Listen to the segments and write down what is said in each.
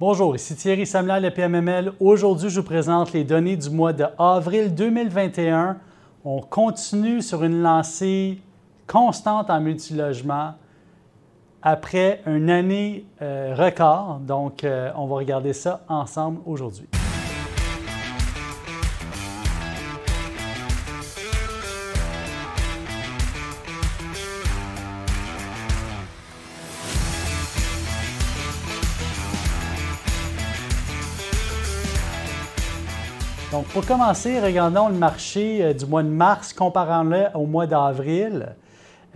Bonjour, ici Thierry Samla, le PMML. Aujourd'hui, je vous présente les données du mois d'avril 2021. On continue sur une lancée constante en multilogement après une année euh, record. Donc, euh, on va regarder ça ensemble aujourd'hui. Donc, pour commencer, regardons le marché euh, du mois de mars, comparant-le au mois d'avril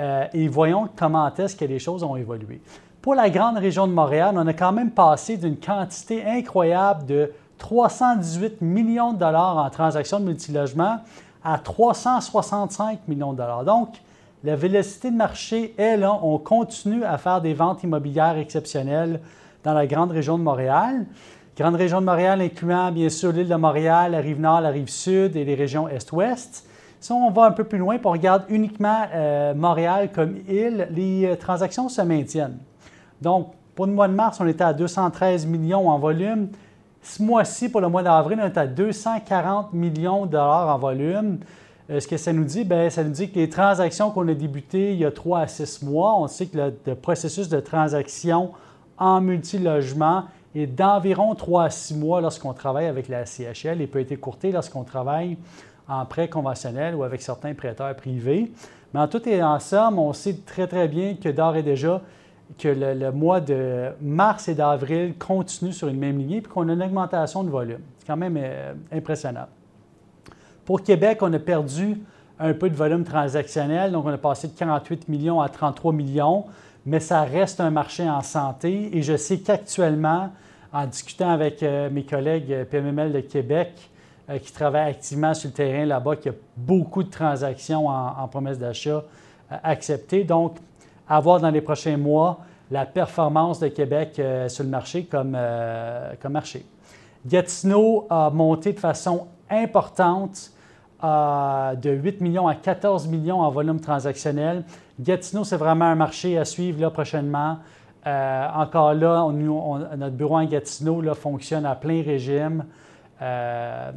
euh, et voyons comment est-ce que les choses ont évolué. Pour la grande région de Montréal, on a quand même passé d'une quantité incroyable de 318 millions de dollars en transactions de multilogement à 365 millions de dollars. Donc, la vélocité de marché est là. On continue à faire des ventes immobilières exceptionnelles dans la grande région de Montréal. Grande région de Montréal incluant bien sûr l'île de Montréal, la rive nord, la rive sud et les régions est-ouest. Si on va un peu plus loin et on regarde uniquement euh, Montréal comme île, les euh, transactions se maintiennent. Donc, pour le mois de mars, on était à 213 millions en volume. Ce mois-ci, pour le mois d'avril, on est à 240 millions de dollars en volume. Euh, ce que ça nous dit, bien, ça nous dit que les transactions qu'on a débutées il y a 3 à 6 mois, on sait que le processus de transaction en multilogement et d'environ 3 à 6 mois lorsqu'on travaille avec la CHL et peut être écourté lorsqu'on travaille en prêt conventionnel ou avec certains prêteurs privés. Mais en tout et en somme, on sait très très bien que d'ores et déjà, que le, mois de mars et d'avril continue sur une même lignée et qu'on a une augmentation de volume. C'est quand même euh, impressionnant. Pour Québec, on a perdu un peu de volume transactionnel, donc on a passé de 48 millions à 33 millions, mais ça reste un marché en santé et je sais qu'actuellement, en discutant avec euh, mes collègues euh, PMML de Québec euh, qui travaillent activement sur le terrain là-bas, qu'il y a beaucoup de transactions en, promesse d'achat acceptées. Donc, à voir dans les prochains mois la performance de Québec sur le marché comme, comme marché. Gatineau a monté de façon importante de 8 millions à 14 millions en volume transactionnel. Gatineau, c'est vraiment un marché à suivre là, prochainement. Euh, encore là, notre bureau en Gatineau fonctionne à plein régime. Euh,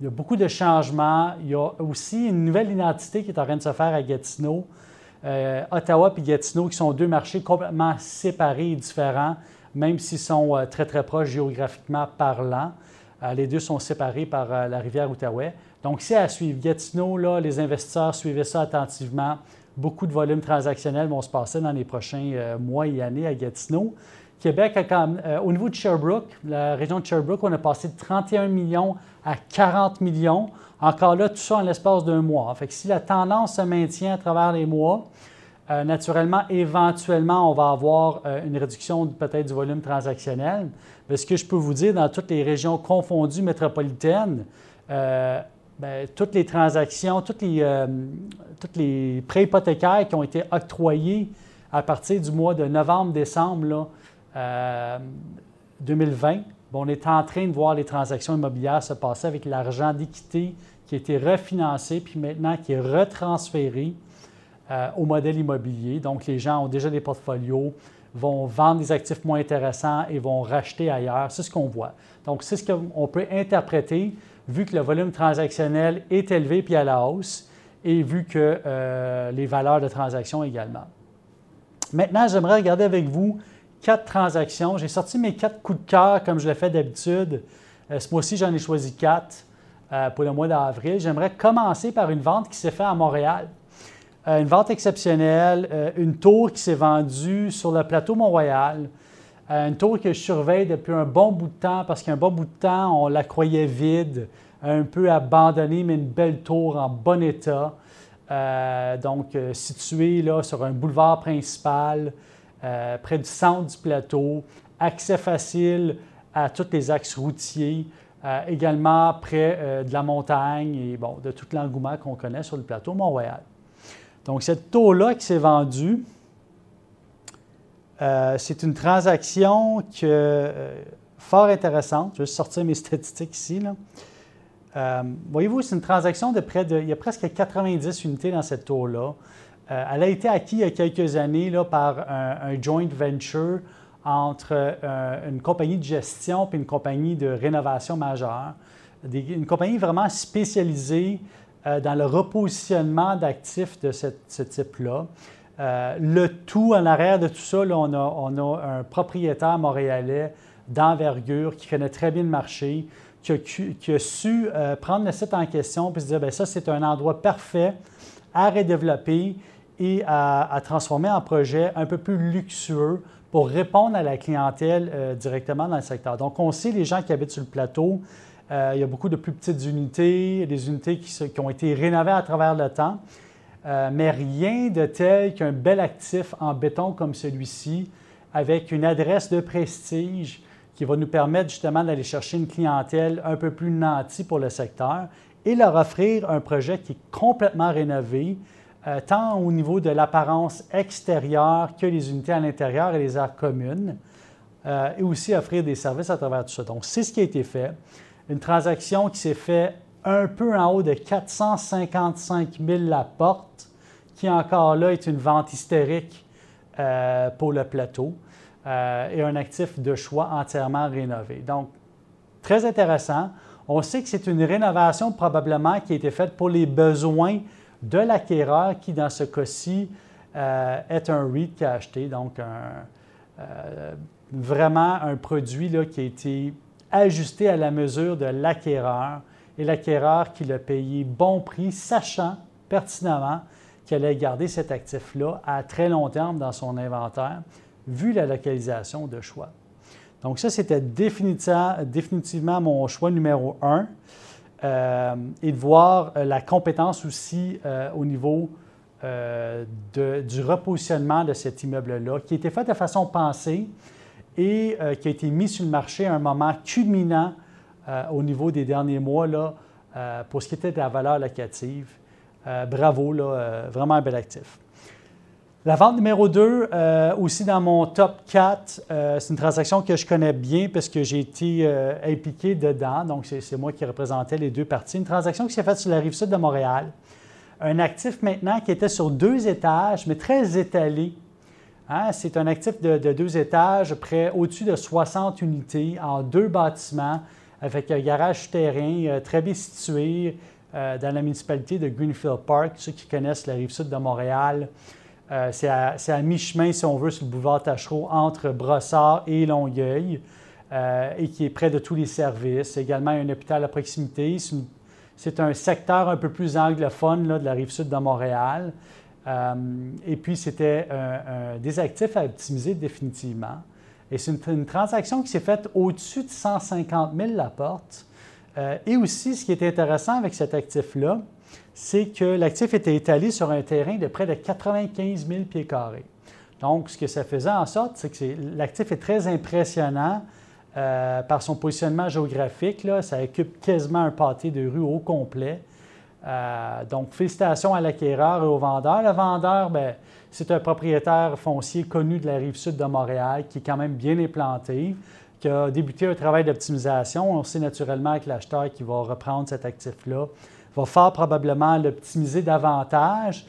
il y a beaucoup de changements. Il y a aussi une nouvelle identité qui est en train de se faire à Gatineau. Euh, Ottawa et Gatineau, qui sont deux marchés complètement séparés et différents, même s'ils sont très, très proches géographiquement parlant. les deux sont séparés par la rivière Outaouais. Donc, c'est à suivre. Gatineau, là, les investisseurs suivaient ça attentivement. Beaucoup de volumes transactionnels vont se passer dans les prochains euh, mois et années à Gatineau. Québec, euh, au niveau de Sherbrooke, la région de Sherbrooke, on a passé de 31 millions à 40 millions. Encore là, tout ça en l'espace d'un mois. Fait que si la tendance se maintient à travers les mois, euh, naturellement, éventuellement, on va avoir une réduction peut-être du volume transactionnel. Mais ce que je peux vous dire, dans toutes les régions confondues métropolitaines, Bien, toutes les transactions, tous les, euh, les prêts hypothécaires qui ont été octroyés à partir du mois de novembre-décembre 2020, euh, on est en train de voir les transactions immobilières se passer avec l'argent d'équité qui a été refinancé, puis maintenant qui est retransféré euh, au modèle immobilier. Donc, les gens ont déjà des portfolios, vont vendre des actifs moins intéressants et vont racheter ailleurs. C'est ce qu'on voit. Donc, c'est ce qu'on peut interpréter vu que le volume transactionnel est élevé puis à la hausse et vu que euh, les valeurs de transaction également. Maintenant, j'aimerais regarder avec vous quatre transactions. J'ai sorti mes quatre coups de cœur comme je le fais d'habitude. Euh, ce mois-ci, j'en ai choisi quatre euh, pour le mois d'avril. J'aimerais commencer par une vente qui s'est faite à Montréal. une vente exceptionnelle, une tour qui s'est vendue sur le plateau Mont-Royal. Euh, une tour que je surveille depuis un bon bout de temps parce qu'un bon bout de temps, on la croyait vide, un peu abandonnée, mais une belle tour en bon état. Euh, donc, euh, située là, sur un boulevard principal, près du centre du plateau, accès facile à tous les axes routiers, également près de la montagne et bon, de tout l'engouement qu'on connaît sur le plateau Mont-Royal. Donc, cette tour-là qui s'est vendue, euh, c'est une transaction que, euh, fort intéressante. Je vais sortir mes statistiques ici. Euh, voyez-vous, c'est une transaction de près de. Il y a presque 90 unités dans cette tour-là. elle a été acquise il y a quelques années par un, joint venture entre une compagnie de gestion et une compagnie de rénovation majeure. une compagnie vraiment spécialisée dans le repositionnement d'actifs de ce type-là. Euh, le tout, en arrière de tout ça, on, a, un propriétaire montréalais d'envergure qui connaît très bien le marché, qui a, su euh, prendre le site en question et se dire, bien, ça, c'est un endroit parfait à redévelopper et à, transformer en projet un peu plus luxueux pour répondre à la clientèle euh, directement dans le secteur. Donc, on sait les gens qui habitent sur le plateau, il y a beaucoup de plus petites unités, des unités qui ont été rénovées à travers le temps. Euh, mais rien de tel qu'un bel actif en béton comme celui-ci, avec une adresse de prestige qui va nous permettre justement d'aller chercher une clientèle un peu plus nantie pour le secteur et leur offrir un projet qui est complètement rénové, euh, tant au niveau de l'apparence extérieure que les unités à l'intérieur et les aires communes, euh, et aussi offrir des services à travers tout ça. Donc, c'est ce qui a été fait. Une transaction qui s'est faite un peu en haut de 455 000 la porte, qui encore là est une vente hystérique euh, pour le plateau, euh, et un actif de choix entièrement rénové. Donc, très intéressant. On sait que c'est une rénovation probablement qui a été faite pour les besoins de l'acquéreur qui, dans ce cas-ci, euh, est un REIT qui a acheté, donc vraiment un produit là, qui a été ajusté à la mesure de l'acquéreur et l'acquéreur qui l'a payé bon prix, sachant pertinemment qu'il allait garder cet actif-là à très long terme dans son inventaire, vu la localisation de choix. Donc ça, c'était définitivement, mon choix numéro un. Euh, et de voir euh, la compétence aussi euh, au niveau du repositionnement de cet immeuble-là, qui a été fait de façon pensée et qui a été mis sur le marché à un moment culminant euh, au niveau des derniers mois là, euh, pour ce qui était de la valeur locative. Euh, bravo, là, vraiment un bel actif. La vente numéro 2, aussi dans mon top 4, c'est une transaction que je connais bien parce que j'ai été impliqué dedans. Donc, c'est moi qui représentais les deux parties. Une transaction qui s'est faite sur la rive sud de Montréal. Un actif maintenant qui était sur deux étages, mais très étalé. Hein, c'est un actif de, de deux étages, près au-dessus de 60 unités en deux bâtiments avec un garage terrain euh, très bien situé euh, dans la municipalité de Greenfield Park. Ceux qui connaissent la rive sud de Montréal, euh, c'est à, mi-chemin, si on veut, sur le boulevard Tachereau, entre Brossard et Longueuil, et qui est près de tous les services. Également, un hôpital à proximité. C'est un secteur un peu plus anglophone de la rive sud de Montréal. et puis, c'était des actifs à optimiser définitivement. Et c'est une, transaction qui s'est faite au-dessus de 150 000 la porte. Euh, et aussi, ce qui est intéressant avec cet actif-là, c'est que l'actif était étalé sur un terrain de près de 95 000 pieds carrés. Donc, ce que ça faisait en sorte, c'est que l'actif est très impressionnant euh, par son positionnement géographique. Là, ça occupe quasiment un pâté de rue au complet. Euh, donc, félicitations à l'acquéreur et au vendeur. Le vendeur, bien, c'est un propriétaire foncier connu de la rive sud de Montréal qui est quand même bien implanté, qui a débuté un travail d'optimisation. On sait naturellement que l'acheteur qui va reprendre cet actif-là va fort probablement l'optimiser davantage.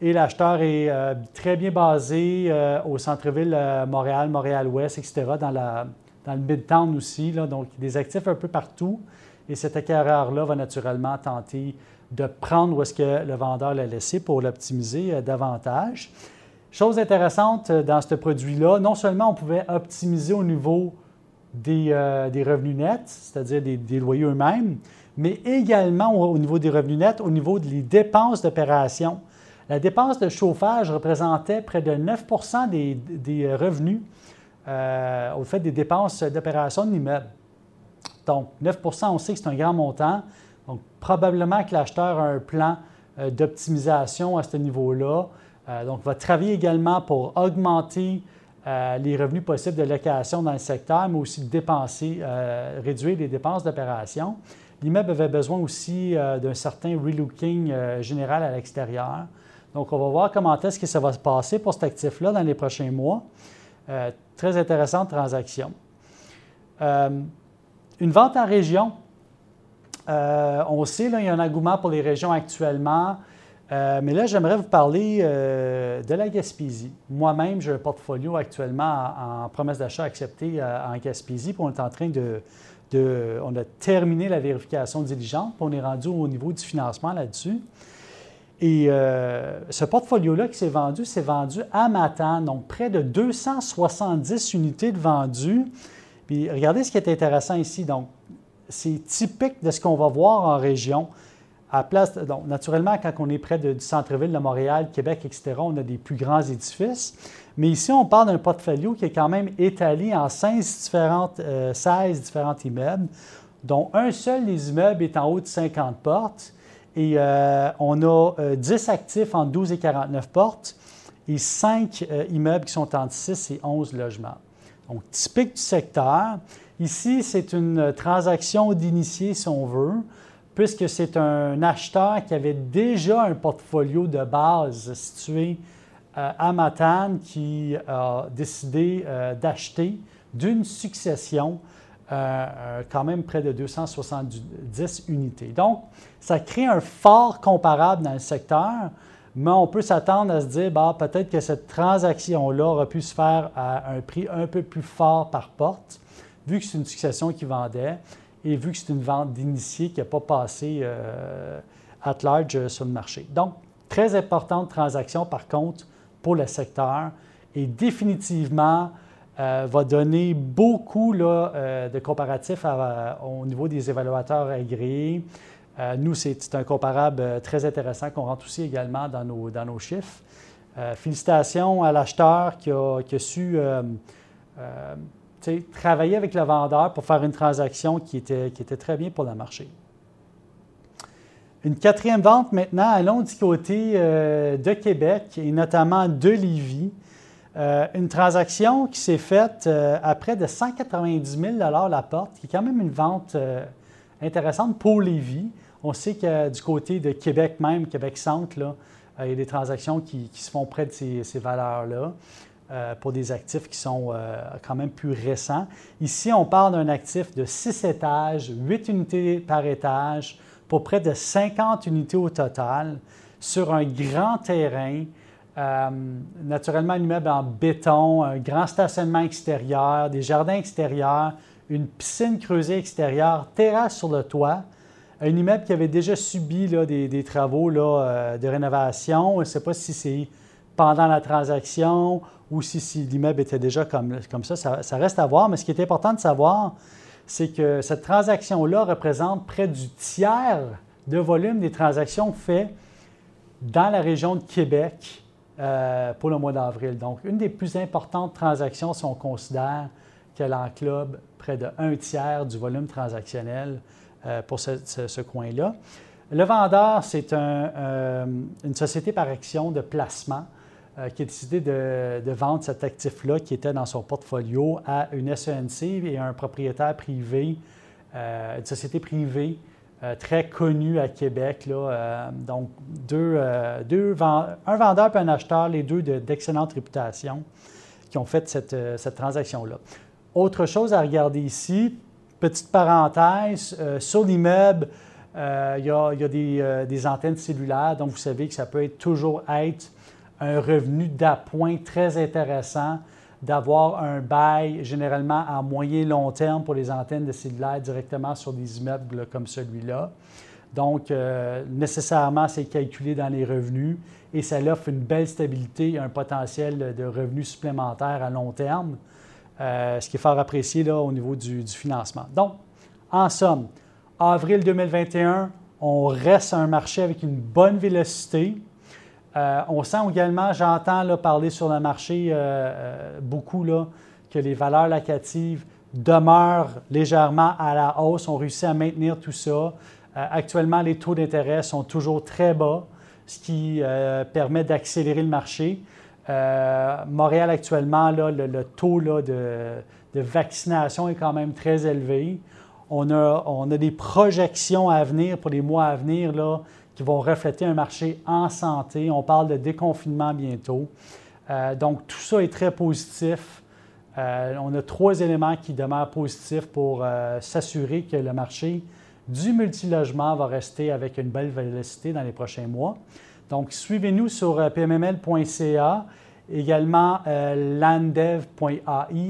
Et l'acheteur est euh, très bien basé euh, au centre-ville euh, Montréal, Montréal-Ouest, etc., dans, la, dans le Midtown aussi. donc, des actifs un peu partout. Et cet acquéreur-là va naturellement tenter de prendre où est-ce que le vendeur l'a laissé pour l'optimiser euh, davantage. Chose intéressante euh, dans ce produit-là, non seulement on pouvait optimiser au niveau des, euh, revenus nets, c'est-à-dire des, loyers eux-mêmes, mais également au, niveau des revenus nets, au niveau des dépenses d'opération. La dépense de chauffage représentait près de 9% des, revenus au fait des dépenses d'opération de l'immeuble. Donc, 9% on sait que c'est un grand montant. Donc, probablement que l'acheteur a un plan euh, d'optimisation à ce niveau-là. Euh, donc, va travailler également pour augmenter euh, les revenus possibles de location dans le secteur, mais aussi dépenser, réduire les dépenses d'opération. L'immeuble avait besoin aussi d'un certain relooking général à l'extérieur. Donc, on va voir comment est-ce que ça va se passer pour cet actif-là dans les prochains mois. très intéressante transaction. une vente en région, euh, on sait qu'il y a un engouement pour les régions actuellement. Euh, mais là, j'aimerais vous parler euh, de la Gaspésie. Moi-même, j'ai un portfolio actuellement en, promesse d'achat acceptée en Gaspésie, puis on est en train de, On a terminé la vérification diligente, puis on est rendu au niveau du financement là-dessus. Et ce portfolio-là qui s'est vendu, c'est vendu à Matane, donc près de 270 unités de vendues. Puis regardez ce qui est intéressant ici. Donc, c'est typique de ce qu'on va voir en région. Naturellement, quand on est près du centre-ville de Montréal, Québec, etc., on a des plus grands édifices. Mais ici, on parle d'un portfolio qui est quand même étalé en 16 différentes, 16 euh, différents immeubles, dont un seul des immeubles est en haut de 50 portes. Et euh, on a 10 euh, actifs en 12 et 49 portes et 5 immeubles qui sont entre 6 et 11 logements. Donc, typique du secteur. Ici, c'est une transaction d'initié, si on veut puisque c'est un acheteur qui avait déjà un portfolio de base situé euh, à Matane qui a décidé euh, d'acheter d'une succession euh, quand même près de 270 unités. Donc, ça crée un fort comparable dans le secteur, mais on peut s'attendre à se dire, bah, peut-être que cette transaction-là aurait pu se faire à un prix un peu plus fort par porte, vu que c'est une succession qui vendait et vu que c'est une vente d'initié qui n'a pas passé euh, at large euh, sur le marché. Donc, très importante transaction par contre pour le secteur et définitivement euh, va donner beaucoup là, de comparatifs au niveau des évaluateurs agréés. nous, c'est un comparable très intéressant qu'on rentre aussi également dans nos, dans nos chiffres. félicitations à l'acheteur qui qui a su travailler avec le vendeur pour faire une transaction qui était, qui était très bien pour le marché. Une quatrième vente maintenant, allons du côté euh, de Québec et notamment de Lévis. Euh, une transaction qui s'est faite euh, à près de 190 000 la porte, qui est quand même une vente intéressante pour Lévis. On sait que du côté de Québec même, Québec-Centre, il y a des transactions qui, se font près de ces, ces valeurs-là. Euh, pour des actifs qui sont euh, quand même plus récents. Ici, on parle d'un actif de 6 étages, 8 unités par étage, pour près de 50 unités au total, sur un grand terrain. Euh, naturellement, un immeuble en béton, un grand stationnement extérieur, des jardins extérieurs, une piscine creusée extérieure, terrasse sur le toit. Un immeuble qui avait déjà subi des, travaux de rénovation. Je ne sais pas si c'est pendant la transaction ou si, l'immeuble était déjà comme, comme ça, ça, reste à voir. Mais ce qui est important de savoir, c'est que cette transaction-là représente près du tiers de volume des transactions faites dans la région de Québec euh, pour le mois d'avril. Donc, une des plus importantes transactions si on considère qu'elle englobe près de un tiers du volume transactionnel euh, pour ce, coin-là. Le vendeur, c'est euh, une société par action de placement qui a décidé de, vendre cet actif-là qui était dans son portfolio à une SENC et un propriétaire privé, euh, une société privée euh, très connue à Québec. Donc, deux, un vendeur et un acheteur, les deux d'excellente réputation, qui ont fait cette, cette transaction-là. Autre chose à regarder ici, petite parenthèse, sur l'immeuble, il y a, y a des, des, antennes cellulaires, donc vous savez que ça peut être, toujours être un revenu d'appoint très intéressant d'avoir un bail généralement à moyen long terme pour les antennes de cellulaire directement sur des immeubles comme celui-là. Donc, euh, nécessairement, c'est calculé dans les revenus et ça offre une belle stabilité et un potentiel de revenus supplémentaires à long terme, euh, ce qui est fort apprécié au niveau du, financement. Donc, en somme, avril 2021, on reste un marché avec une bonne vélocité. Euh, on sent également, j'entends parler sur le marché euh, euh, beaucoup que les valeurs locatives demeurent légèrement à la hausse. On réussit à maintenir tout ça. actuellement, les taux d'intérêt sont toujours très bas, ce qui permet d'accélérer le marché. Montréal, actuellement, le, taux de, vaccination est quand même très élevé. On a, des projections à venir pour les mois à venir qui vont refléter un marché en santé. On parle de déconfinement bientôt. Euh, donc, tout ça est très positif. Euh, on a trois éléments qui demeurent positifs pour euh, s'assurer que le marché du multilogement va rester avec une belle vélocité dans les prochains mois. Donc, suivez-nous sur pmml.ca, également landev.ai,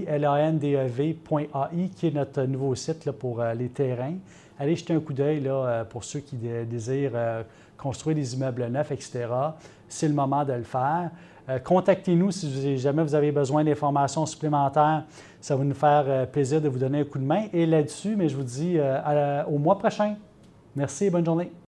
L-A-N-D-E-V.ai, qui est notre nouveau site pour les terrains. Allez jeter un coup d'œil pour ceux qui désirent construire des immeubles neufs, etc. C'est le moment de le faire. Contactez-nous si jamais vous avez besoin d'informations supplémentaires. Ça va nous faire plaisir de vous donner un coup de main. Et là-dessus, mais je vous dis au mois prochain. Merci et bonne journée.